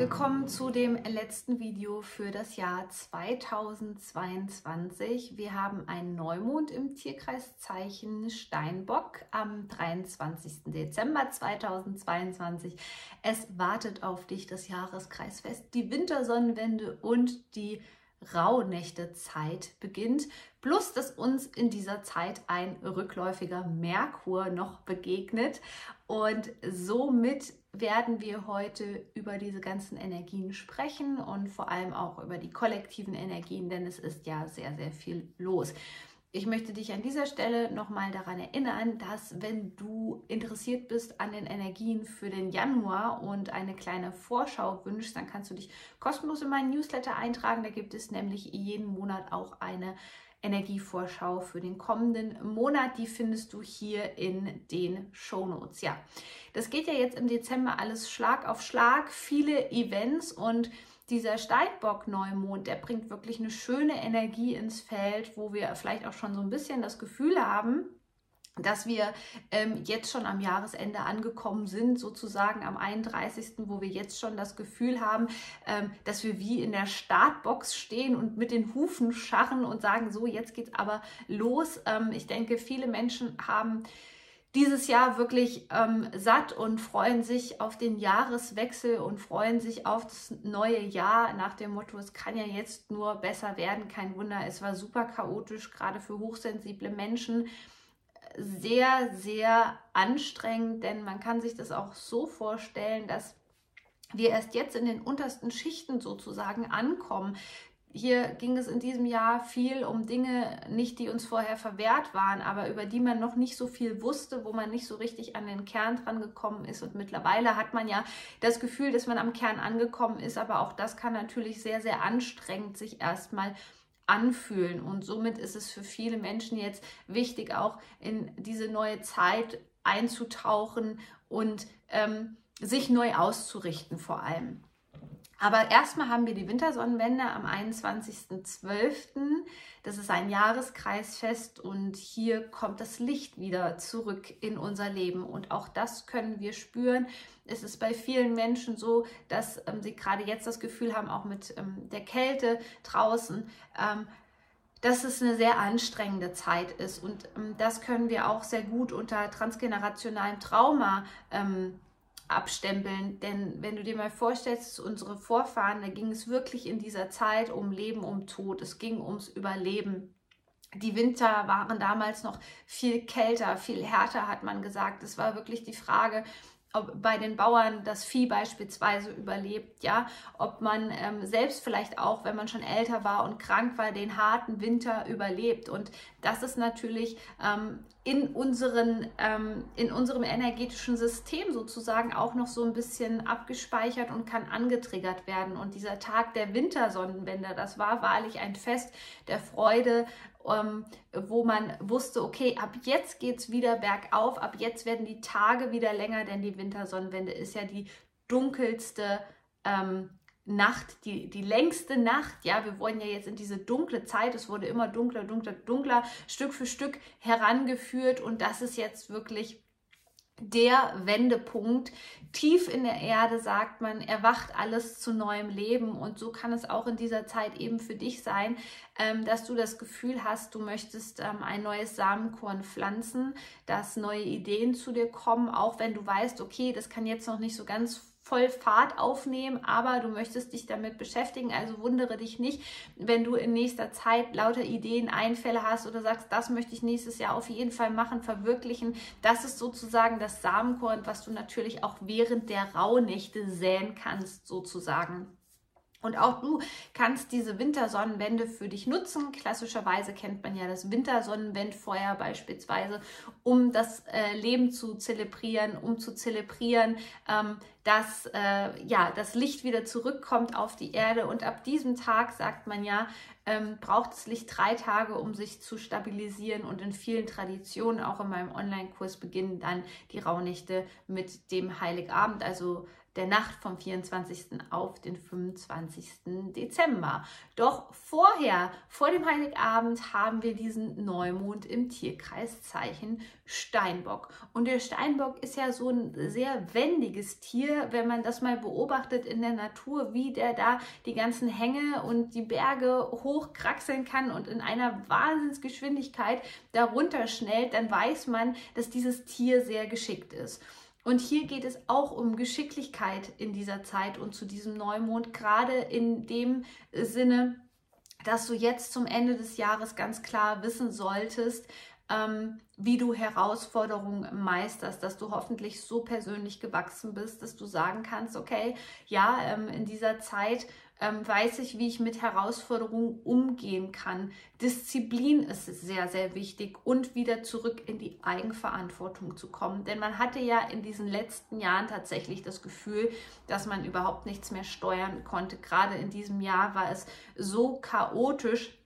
Willkommen zu dem letzten Video für das Jahr 2022. Wir haben einen Neumond im Tierkreiszeichen Steinbock am 23. Dezember 2022. Es wartet auf dich das Jahreskreisfest, die Wintersonnenwende und die Rauhnächtezeit beginnt, plus dass uns in dieser Zeit ein rückläufiger Merkur noch begegnet und somit werden wir heute über diese ganzen Energien sprechen und vor allem auch über die kollektiven Energien, denn es ist ja sehr, sehr viel los. Ich möchte dich an dieser Stelle nochmal daran erinnern, dass wenn du interessiert bist an den Energien für den Januar und eine kleine Vorschau wünschst, dann kannst du dich kostenlos in meinen Newsletter eintragen. Da gibt es nämlich jeden Monat auch eine Energievorschau für den kommenden Monat. Die findest du hier in den Show Notes. Ja, das geht ja jetzt im Dezember alles Schlag auf Schlag, viele Events und dieser Steinbock-Neumond, der bringt wirklich eine schöne Energie ins Feld, wo wir vielleicht auch schon so ein bisschen das Gefühl haben, dass wir ähm, jetzt schon am Jahresende angekommen sind, sozusagen am 31., wo wir jetzt schon das Gefühl haben, ähm, dass wir wie in der Startbox stehen und mit den Hufen scharren und sagen, so, jetzt geht's aber los. Ähm, ich denke, viele Menschen haben dieses Jahr wirklich ähm, satt und freuen sich auf den Jahreswechsel und freuen sich auf das neue Jahr nach dem Motto, es kann ja jetzt nur besser werden, kein Wunder, es war super chaotisch, gerade für hochsensible Menschen sehr, sehr anstrengend, denn man kann sich das auch so vorstellen, dass wir erst jetzt in den untersten Schichten sozusagen ankommen. Hier ging es in diesem Jahr viel um Dinge, nicht die uns vorher verwehrt waren, aber über die man noch nicht so viel wusste, wo man nicht so richtig an den Kern dran gekommen ist. Und mittlerweile hat man ja das Gefühl, dass man am Kern angekommen ist, aber auch das kann natürlich sehr, sehr anstrengend sich erstmal anfühlen. Und somit ist es für viele Menschen jetzt wichtig, auch in diese neue Zeit einzutauchen und ähm, sich neu auszurichten vor allem. Aber erstmal haben wir die Wintersonnenwende am 21.12. Das ist ein Jahreskreisfest und hier kommt das Licht wieder zurück in unser Leben. Und auch das können wir spüren. Es ist bei vielen Menschen so, dass ähm, sie gerade jetzt das Gefühl haben, auch mit ähm, der Kälte draußen, ähm, dass es eine sehr anstrengende Zeit ist. Und ähm, das können wir auch sehr gut unter transgenerationalem Trauma ähm, abstempeln. Denn wenn du dir mal vorstellst, unsere Vorfahren, da ging es wirklich in dieser Zeit um Leben, um Tod. Es ging ums Überleben. Die Winter waren damals noch viel kälter, viel härter, hat man gesagt. Es war wirklich die Frage, ob bei den Bauern das Vieh beispielsweise überlebt, ja, ob man ähm, selbst vielleicht auch, wenn man schon älter war und krank war, den harten Winter überlebt. Und das ist natürlich ähm, in, unseren, ähm, in unserem energetischen System sozusagen auch noch so ein bisschen abgespeichert und kann angetriggert werden. Und dieser Tag der Wintersonnenwende, das war wahrlich ein Fest der Freude, ähm, wo man wusste, okay, ab jetzt geht es wieder bergauf, ab jetzt werden die Tage wieder länger, denn die Wintersonnenwende ist ja die dunkelste ähm, Nacht, die, die längste Nacht. Ja, wir wollen ja jetzt in diese dunkle Zeit, es wurde immer dunkler, dunkler, dunkler, Stück für Stück herangeführt und das ist jetzt wirklich der Wendepunkt. Tief in der Erde sagt man, erwacht alles zu neuem Leben. Und so kann es auch in dieser Zeit eben für dich sein, ähm, dass du das Gefühl hast, du möchtest ähm, ein neues Samenkorn pflanzen, dass neue Ideen zu dir kommen, auch wenn du weißt, okay, das kann jetzt noch nicht so ganz voll Fahrt aufnehmen, aber du möchtest dich damit beschäftigen. Also wundere dich nicht, wenn du in nächster Zeit lauter Ideen, Einfälle hast oder sagst, das möchte ich nächstes Jahr auf jeden Fall machen, verwirklichen. Das ist sozusagen das Samenkorn, was du natürlich auch während der Rauhnächte säen kannst, sozusagen. Und auch du kannst diese Wintersonnenwende für dich nutzen. Klassischerweise kennt man ja das Wintersonnenwendfeuer beispielsweise, um das äh, Leben zu zelebrieren, um zu zelebrieren, ähm, dass äh, ja, das Licht wieder zurückkommt auf die Erde. Und ab diesem Tag, sagt man ja, ähm, braucht das Licht drei Tage, um sich zu stabilisieren. Und in vielen Traditionen, auch in meinem Online-Kurs, beginnen dann die Rauhnächte mit dem Heiligabend, also der Nacht vom 24. auf den 25. Dezember. Doch vorher, vor dem Heiligabend, haben wir diesen Neumond im Tierkreiszeichen Steinbock. Und der Steinbock ist ja so ein sehr wendiges Tier, wenn man das mal beobachtet in der Natur, wie der da die ganzen Hänge und die Berge hochkraxeln kann und in einer Wahnsinnsgeschwindigkeit darunter schnellt, dann weiß man, dass dieses Tier sehr geschickt ist. Und hier geht es auch um Geschicklichkeit in dieser Zeit und zu diesem Neumond, gerade in dem Sinne, dass du jetzt zum Ende des Jahres ganz klar wissen solltest, ähm, wie du Herausforderungen meisterst, dass du hoffentlich so persönlich gewachsen bist, dass du sagen kannst, okay, ja, ähm, in dieser Zeit ähm, weiß ich, wie ich mit Herausforderungen umgehen kann. Disziplin ist sehr, sehr wichtig und wieder zurück in die Eigenverantwortung zu kommen. Denn man hatte ja in diesen letzten Jahren tatsächlich das Gefühl, dass man überhaupt nichts mehr steuern konnte. Gerade in diesem Jahr war es so chaotisch,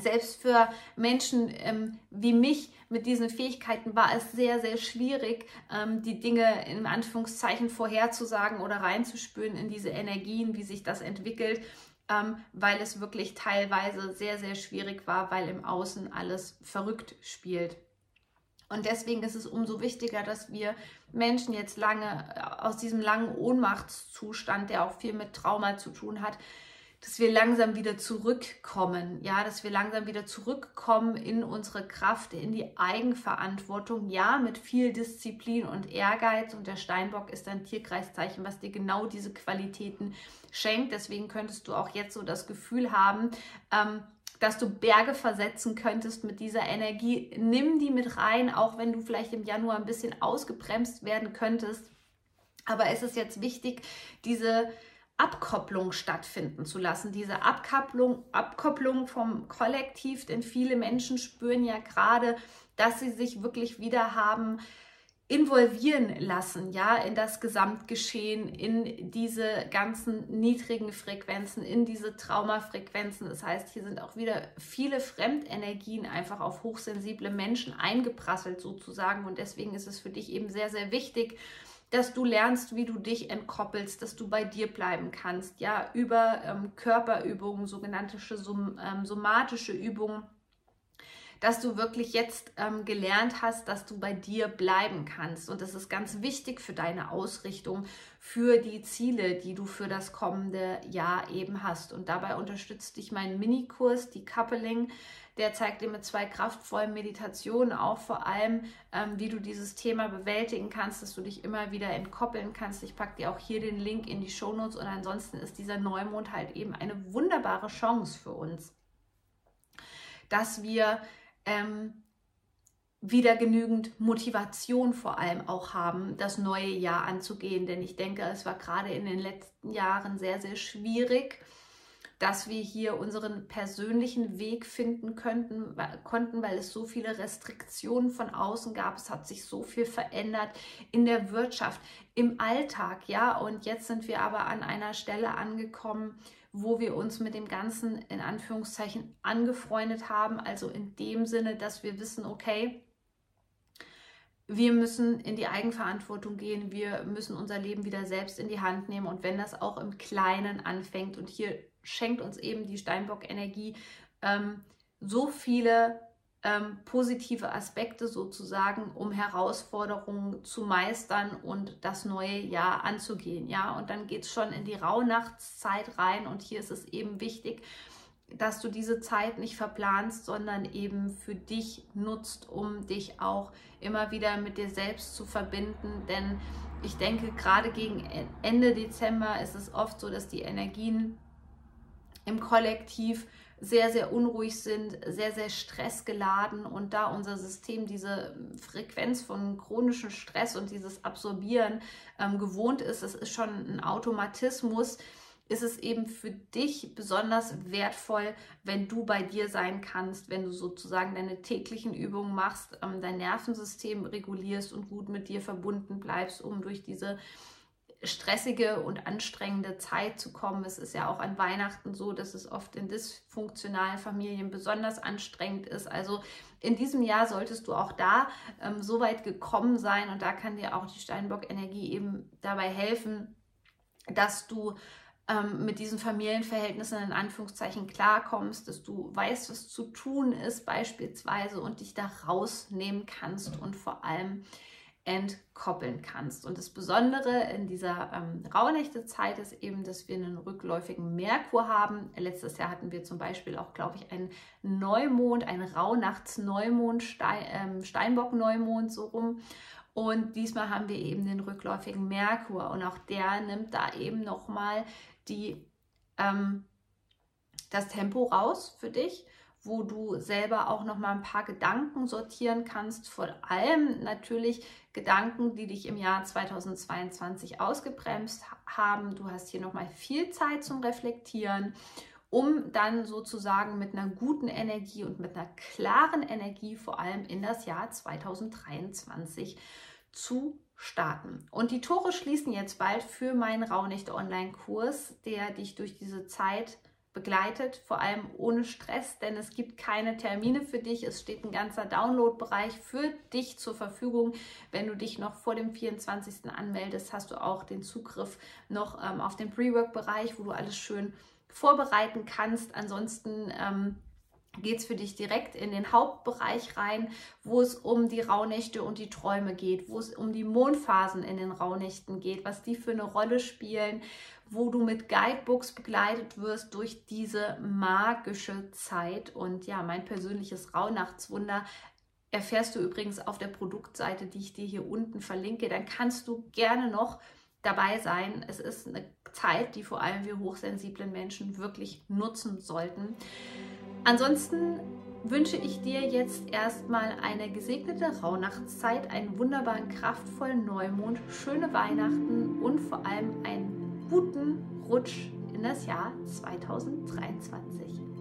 selbst für Menschen ähm, wie mich mit diesen Fähigkeiten war es sehr, sehr schwierig, ähm, die Dinge in Anführungszeichen vorherzusagen oder reinzuspüren in diese Energien, wie sich das entwickelt, ähm, weil es wirklich teilweise sehr, sehr schwierig war, weil im Außen alles verrückt spielt. Und deswegen ist es umso wichtiger, dass wir Menschen jetzt lange äh, aus diesem langen Ohnmachtszustand, der auch viel mit Trauma zu tun hat, dass wir langsam wieder zurückkommen, ja, dass wir langsam wieder zurückkommen in unsere Kraft, in die Eigenverantwortung, ja, mit viel Disziplin und Ehrgeiz. Und der Steinbock ist ein Tierkreiszeichen, was dir genau diese Qualitäten schenkt. Deswegen könntest du auch jetzt so das Gefühl haben, ähm, dass du Berge versetzen könntest mit dieser Energie. Nimm die mit rein, auch wenn du vielleicht im Januar ein bisschen ausgebremst werden könntest. Aber es ist jetzt wichtig, diese Abkopplung stattfinden zu lassen, diese Abkopplung, Abkopplung vom Kollektiv, denn viele Menschen spüren ja gerade, dass sie sich wirklich wieder haben involvieren lassen, ja, in das Gesamtgeschehen, in diese ganzen niedrigen Frequenzen, in diese Traumafrequenzen. Das heißt, hier sind auch wieder viele Fremdenergien einfach auf hochsensible Menschen eingeprasselt sozusagen und deswegen ist es für dich eben sehr, sehr wichtig, dass du lernst, wie du dich entkoppelst, dass du bei dir bleiben kannst, ja, über ähm, Körperübungen, sogenannte som ähm, somatische Übungen, dass du wirklich jetzt ähm, gelernt hast, dass du bei dir bleiben kannst. Und das ist ganz wichtig für deine Ausrichtung, für die Ziele, die du für das kommende Jahr eben hast. Und dabei unterstützt dich mein Minikurs, die Coupling der zeigt dir mit zwei kraftvollen Meditationen auch vor allem, ähm, wie du dieses Thema bewältigen kannst, dass du dich immer wieder entkoppeln kannst. Ich packe dir auch hier den Link in die Shownotes und ansonsten ist dieser Neumond halt eben eine wunderbare Chance für uns, dass wir ähm, wieder genügend Motivation vor allem auch haben, das neue Jahr anzugehen. Denn ich denke, es war gerade in den letzten Jahren sehr, sehr schwierig, dass wir hier unseren persönlichen Weg finden könnten, konnten, weil es so viele Restriktionen von außen gab. Es hat sich so viel verändert in der Wirtschaft, im Alltag, ja. Und jetzt sind wir aber an einer Stelle angekommen, wo wir uns mit dem Ganzen in Anführungszeichen angefreundet haben. Also in dem Sinne, dass wir wissen, okay, wir müssen in die Eigenverantwortung gehen, wir müssen unser Leben wieder selbst in die Hand nehmen und wenn das auch im Kleinen anfängt und hier schenkt uns eben die Steinbock-Energie ähm, so viele ähm, positive Aspekte sozusagen, um Herausforderungen zu meistern und das neue Jahr anzugehen. Ja, und dann geht es schon in die Rauhnachtszeit rein und hier ist es eben wichtig, dass du diese Zeit nicht verplanst, sondern eben für dich nutzt, um dich auch immer wieder mit dir selbst zu verbinden. Denn ich denke, gerade gegen Ende Dezember ist es oft so, dass die Energien im Kollektiv sehr, sehr unruhig sind, sehr, sehr stressgeladen und da unser System diese Frequenz von chronischem Stress und dieses Absorbieren ähm, gewohnt ist, es ist schon ein Automatismus, ist es eben für dich besonders wertvoll, wenn du bei dir sein kannst, wenn du sozusagen deine täglichen Übungen machst, ähm, dein Nervensystem regulierst und gut mit dir verbunden bleibst, um durch diese stressige und anstrengende Zeit zu kommen. Es ist ja auch an Weihnachten so, dass es oft in dysfunktionalen Familien besonders anstrengend ist. Also in diesem Jahr solltest du auch da ähm, so weit gekommen sein und da kann dir auch die Steinbock-Energie eben dabei helfen, dass du ähm, mit diesen Familienverhältnissen in Anführungszeichen klarkommst, dass du weißt, was zu tun ist beispielsweise und dich da rausnehmen kannst und vor allem entkoppeln kannst. Und das Besondere in dieser ähm, Rauhnächte-Zeit ist eben, dass wir einen rückläufigen Merkur haben. Letztes Jahr hatten wir zum Beispiel auch, glaube ich, einen Neumond, einen Rauhnachts-Neumond, Stein, ähm, Steinbock-Neumond so rum. Und diesmal haben wir eben den rückläufigen Merkur und auch der nimmt da eben nochmal die, ähm, das Tempo raus für dich wo du selber auch noch mal ein paar Gedanken sortieren kannst, vor allem natürlich Gedanken, die dich im Jahr 2022 ausgebremst haben. Du hast hier noch mal viel Zeit zum Reflektieren, um dann sozusagen mit einer guten Energie und mit einer klaren Energie vor allem in das Jahr 2023 zu starten. Und die Tore schließen jetzt bald für meinen Raunichte Online-Kurs, der dich durch diese Zeit begleitet, vor allem ohne Stress, denn es gibt keine Termine für dich. Es steht ein ganzer Download-Bereich für dich zur Verfügung. Wenn du dich noch vor dem 24. anmeldest, hast du auch den Zugriff noch ähm, auf den Pre-Work-Bereich, wo du alles schön vorbereiten kannst. Ansonsten ähm, geht es für dich direkt in den Hauptbereich rein, wo es um die Rauhnächte und die Träume geht, wo es um die Mondphasen in den Rauhnächten geht, was die für eine Rolle spielen, wo du mit Guidebooks begleitet wirst durch diese magische Zeit. Und ja, mein persönliches Rauhnachtswunder erfährst du übrigens auf der Produktseite, die ich dir hier unten verlinke. Dann kannst du gerne noch dabei sein. Es ist eine Zeit, die vor allem wir hochsensiblen Menschen wirklich nutzen sollten. Ansonsten wünsche ich dir jetzt erstmal eine gesegnete Rauhnachtszeit, einen wunderbaren, kraftvollen Neumond, schöne Weihnachten und vor allem einen guten Rutsch in das Jahr 2023.